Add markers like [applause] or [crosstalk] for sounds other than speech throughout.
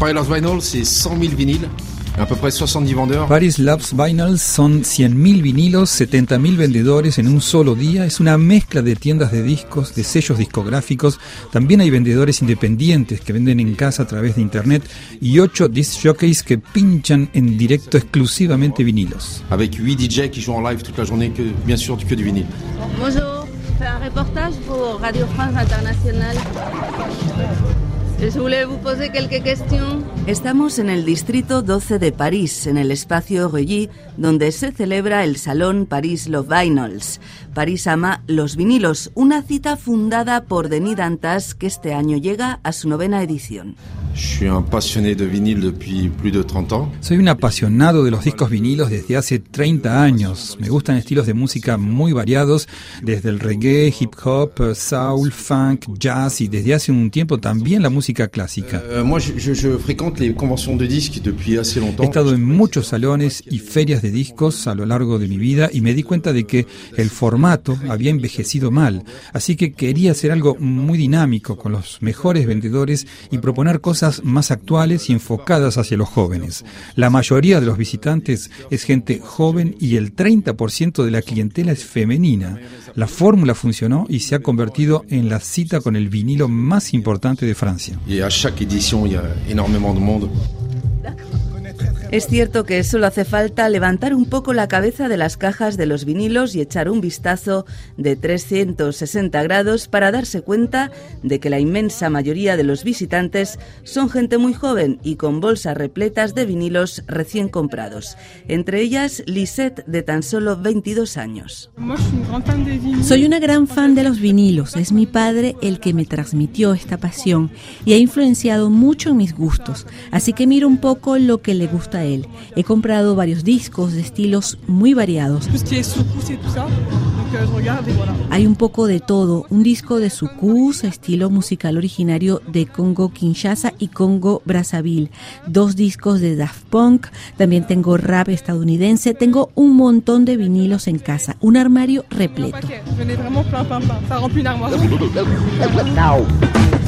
Paris Loves Vinyl, c'est 100 000 vinyles. À peu près 70 vendeurs. Paris Loves Vinyl son 100.000 vinilos, 70.000 vendedores en un solo día. Es una mezcla de tiendas de discos, de sellos discográficos. También hay vendedores independientes que venden en casa a través de internet y 8 disc jockeys que pinchan en directo exclusivamente vinilos. Avec 8 DJ qui jouent en live toute la journée, que, bien sûr que du vinyle. Bonjour, fais un reportage pour Radio France Internationale. Je voulais vous poser quelques questions. Estamos en el distrito 12 de París, en el espacio Reuilly, donde se celebra el Salón París Love Vinyls. París ama los vinilos, una cita fundada por Denis Dantas que este año llega a su novena edición. Je suis un passionné de vinyle depuis plus de 30 ans. Soy un apasionado de los discos vinilos desde hace 30 años. Me gustan estilos de música muy variados, desde el reggae, hip hop, soul, funk, jazz y desde hace un tiempo también la música clásica. Euh, moi, je, je, je He estado en muchos salones y ferias de discos a lo largo de mi vida y me di cuenta de que el formato había envejecido mal, así que quería hacer algo muy dinámico con los mejores vendedores y proponer cosas más actuales y enfocadas hacia los jóvenes. La mayoría de los visitantes es gente joven y el 30% de la clientela es femenina. La fórmula funcionó y se ha convertido en la cita con el vinilo más importante de Francia. Et à chaque édition, il y a énormément de monde. Es cierto que solo hace falta levantar un poco la cabeza de las cajas de los vinilos y echar un vistazo de 360 grados para darse cuenta de que la inmensa mayoría de los visitantes son gente muy joven y con bolsas repletas de vinilos recién comprados. Entre ellas, Lisette, de tan solo 22 años. Soy una gran fan de los vinilos. Es mi padre el que me transmitió esta pasión y ha influenciado mucho en mis gustos. Así que miro un poco lo que le gusta a él. He comprado varios discos de estilos muy variados. Hay un poco de todo. Un disco de sucus, estilo musical originario de Congo Kinshasa y Congo Brazzaville. Dos discos de Daft Punk. También tengo rap estadounidense. Tengo un montón de vinilos en casa. Un armario repleto. [laughs]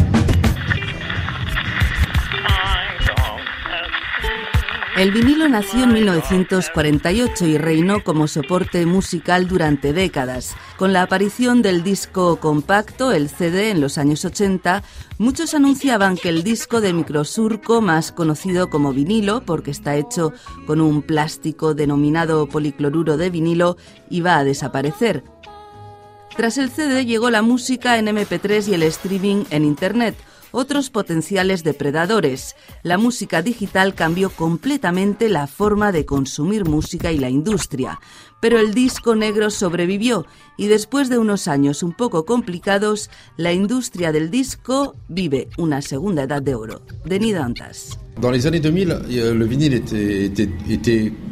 El vinilo nació en 1948 y reinó como soporte musical durante décadas. Con la aparición del disco compacto, el CD, en los años 80, muchos anunciaban que el disco de microsurco, más conocido como vinilo, porque está hecho con un plástico denominado policloruro de vinilo, iba a desaparecer. Tras el CD llegó la música en MP3 y el streaming en Internet, otros potenciales depredadores. La música digital cambió completamente la forma de consumir música y la industria, pero el disco negro sobrevivió y después de unos años un poco complicados, la industria del disco vive una segunda edad de oro. Denis Dantas. Dans les années 2000, euh.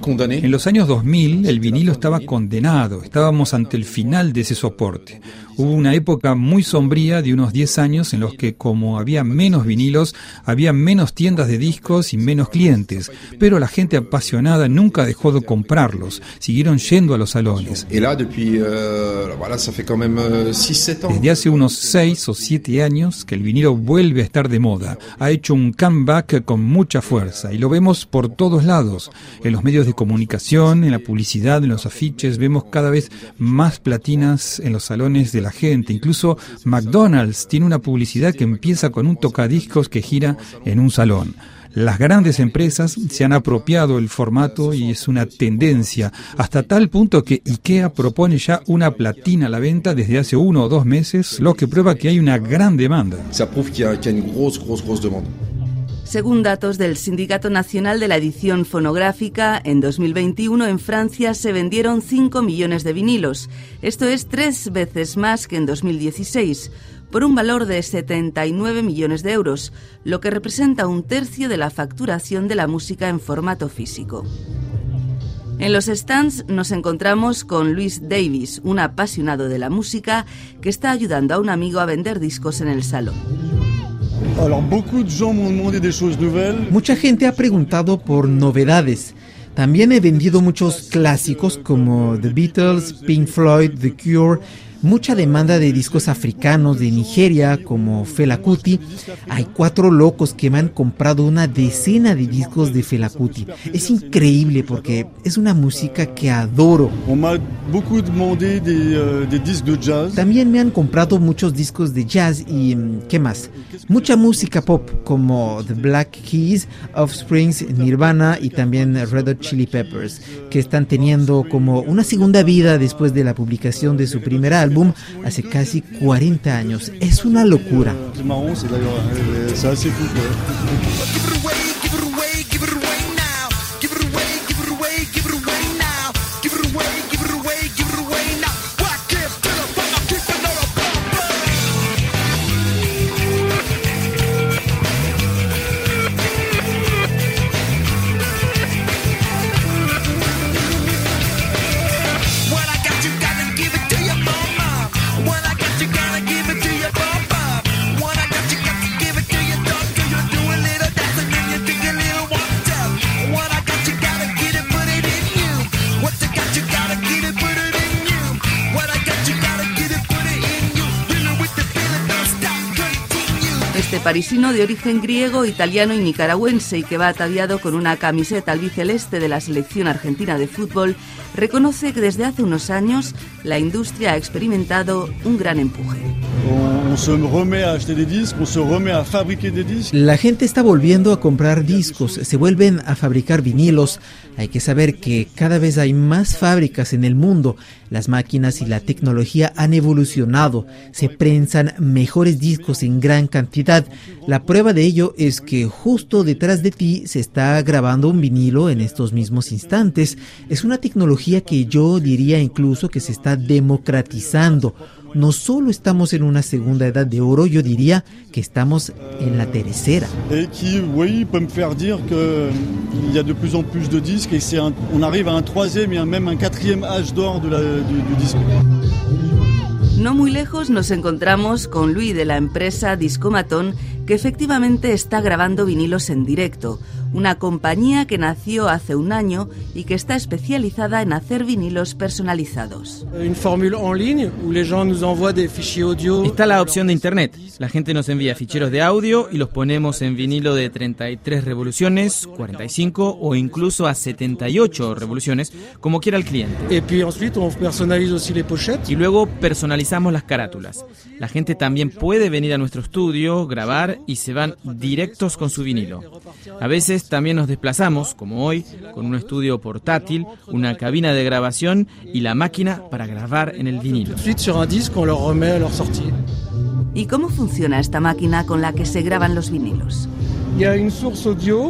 En los años 2000 el vinilo estaba condenado, estábamos ante el final de ese soporte. Hubo una época muy sombría de unos 10 años en los que como había menos vinilos, había menos tiendas de discos y menos clientes, pero la gente apasionada nunca dejó de comprarlos, siguieron yendo a los salones. Et là, depuis, voilà, ça fait quand même 6-7 ans. Desde hace unos 6 o 7 años que el vinilo vuelve a estar de moda. Ha hecho un comeback con mucha fuerza y lo vemos por todos lados. En los medios de comunicación, en la publicidad, en los afiches, vemos cada vez más platinas en los salones de la gente. Incluso McDonald's tiene una publicidad que empieza con un tocadiscos que gira en un salón. Las grandes empresas se han apropiado el formato y es una tendencia, hasta tal punto que IKEA propone ya una platina a la venta desde hace uno o dos meses, lo que prueba que hay una gran demanda. Según datos del Sindicato Nacional de la Edición Fonográfica, en 2021 en Francia se vendieron 5 millones de vinilos. Esto es tres veces más que en 2016, por un valor de 79 millones de euros, lo que representa un tercio de la facturación de la música en formato físico. En los stands nos encontramos con Luis Davis, un apasionado de la música que está ayudando a un amigo a vender discos en el salón. Mucha gente ha preguntado por novedades. También he vendido muchos clásicos como The Beatles, Pink Floyd, The Cure, mucha demanda de discos africanos de Nigeria como Fela Kuti. Hay cuatro locos que me han comprado una decena de discos de Fela Kuti. Es increíble porque es una música que adoro. Euh, También me han comprado muchos discos de jazz y mm, ¿qué más? Mucha música pop como The Black Keys, Offsprings, Nirvana y también Red Hot Chili Peppers, que están teniendo como una segunda vida después de la publicación de su primer álbum hace casi 40 años. Es una locura. Parisino de origen griego, italiano y nicaragüense y que va ataviado con una camiseta albiceleste de la selección argentina de fútbol, reconoce que desde hace unos años la industria ha experimentado un gran empuje. La gente está volviendo a comprar discos, se vuelven a fabricar vinilos. Hay que saber que cada vez hay más fábricas en el mundo. Las máquinas y la tecnología han evolucionado. Se prensan mejores discos en gran cantidad. La prueba de ello es que justo detrás de ti se está grabando un vinilo en estos mismos instantes. Es una tecnología que yo diría incluso que se está democratizando no solo estamos en una segunda edad de oro, yo diría que estamos en la tercera. Et qui, oui, peut me faire dire qu'il y a de plus en plus de disques et un, on arrive à un troisième et même un quatrième âge d'or du, du disque. No muy lejos nos encontramos con Luis de la empresa Discomatón, que efectivamente está grabando vinilos en directo, una compañía que nació hace un año y que está especializada en hacer vinilos personalizados. Está la opción de internet. La gente nos envía ficheros de audio y los ponemos en vinilo de 33 revoluciones, 45 o incluso a 78 revoluciones, como quiera el cliente. Y luego personalizamos las carátulas. La gente también puede venir a nuestro estudio, grabar y se van directos con su vinilo. A veces también nos desplazamos, como hoy, con un estudio portátil, una cabina de grabación y la máquina para grabar en el vinilo. ¿Y cómo funciona esta máquina con la que se graban los vinilos?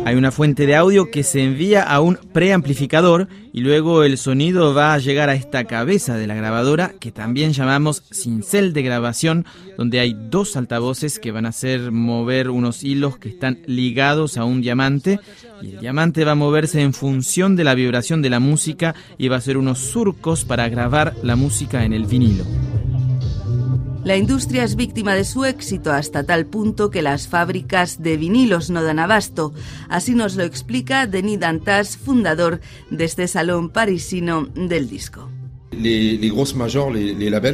Hay una fuente de audio que se envía a un preamplificador y luego el sonido va a llegar a esta cabeza de la grabadora que también llamamos cincel de grabación, donde hay dos altavoces que van a hacer mover unos hilos que están ligados a un diamante y el diamante va a moverse en función de la vibración de la música y va a hacer unos surcos para grabar la música en el vinilo. La industria es víctima de su éxito hasta tal punto que las fábricas de vinilos no dan abasto. Así nos lo explica Denis Dantas, fundador de este salón parisino del disco.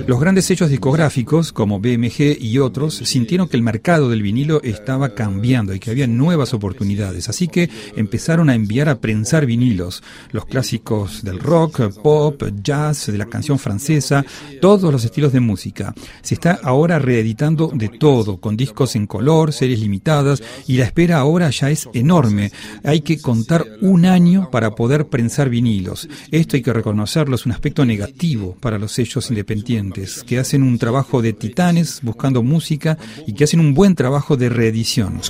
Los grandes sellos discográficos, como BMG y otros, sintieron que el mercado del vinilo estaba cambiando y que había nuevas oportunidades, así que empezaron a enviar a prensar vinilos, los clásicos del rock, pop, jazz, de la canción francesa, todos los estilos de música. Se está ahora reeditando de todo, con discos en color, series limitadas, y la espera ahora ya es enorme. Hay que contar un año para poder prensar vinilos. Esto hay que reconocerlo, es un aspecto negativo para los sellos independientes, que hacen un trabajo de titanes buscando música y que hacen un buen trabajo de reedición.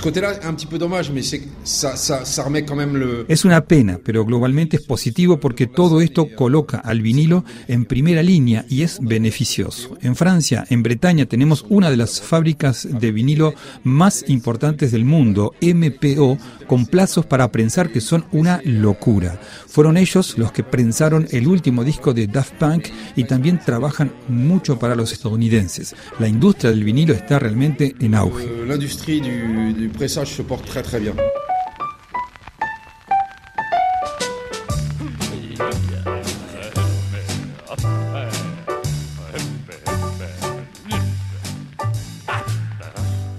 Es una pena, pero globalmente es positivo porque todo esto coloca al vinilo en primera línea y es beneficioso. En Francia, en Bretaña, tenemos una de las fábricas de vinilo más importantes del mundo, MPO, con plazos para prensar que son una locura. Fueron ellos los que prensaron el último disco de Daft Punk y también trabajan mucho para los estadounidenses. La industria del vinilo está realmente en auge. La industria du, du se porte très très bien.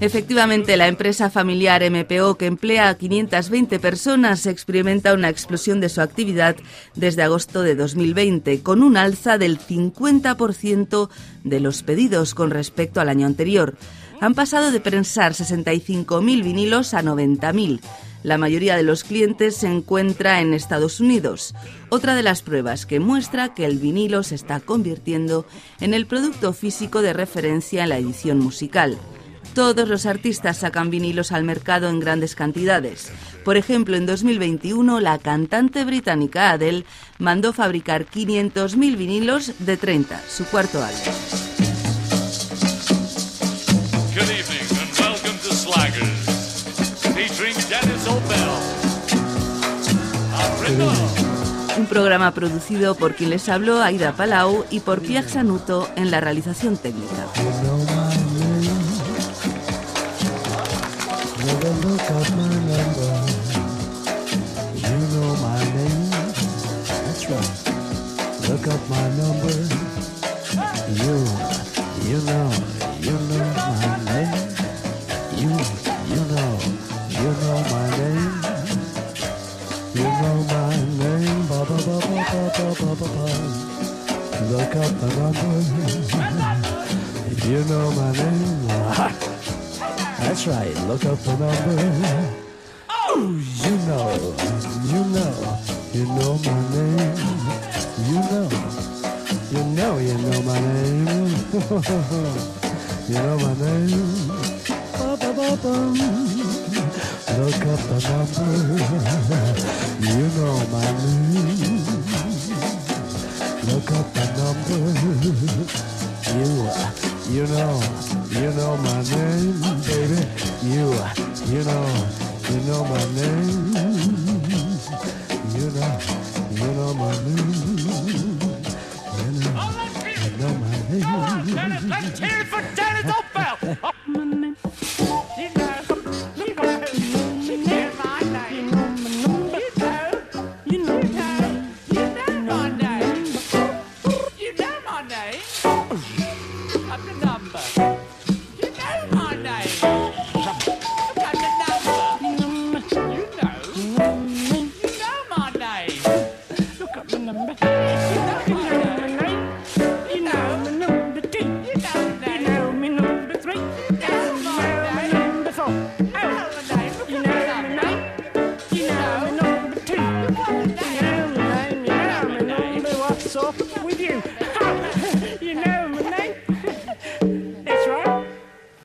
Efectivamente, la empresa familiar MPO, que emplea a 520 personas, experimenta una explosión de su actividad desde agosto de 2020, con un alza del 50% de los pedidos con respecto al año anterior. Han pasado de prensar 65.000 vinilos a 90.000. La mayoría de los clientes se encuentra en Estados Unidos, otra de las pruebas que muestra que el vinilo se está convirtiendo en el producto físico de referencia en la edición musical. Todos los artistas sacan vinilos al mercado en grandes cantidades. Por ejemplo, en 2021 la cantante británica Adele mandó fabricar 500.000 vinilos de 30, su cuarto álbum. Un programa producido por quien les habló, Aida Palau, y por Pierre Sanuto en la realización técnica. Never look up my number. You know my name. That's right. Look up my number. You, you know, you know my name. You, you know, you know my name. You know my name. Ba ba ba ba ba ba ba ba. Look up my number. You know my name. That's right, look up the number. Oh, you know, you know, you know my name. You know, you know, you know my name. [laughs] you know my name. Ba-ba-ba-bum. Look up the number. You know my name. Look up the number. You, you know, you know my name, baby. You, you know, you know my name. You know, you know my name.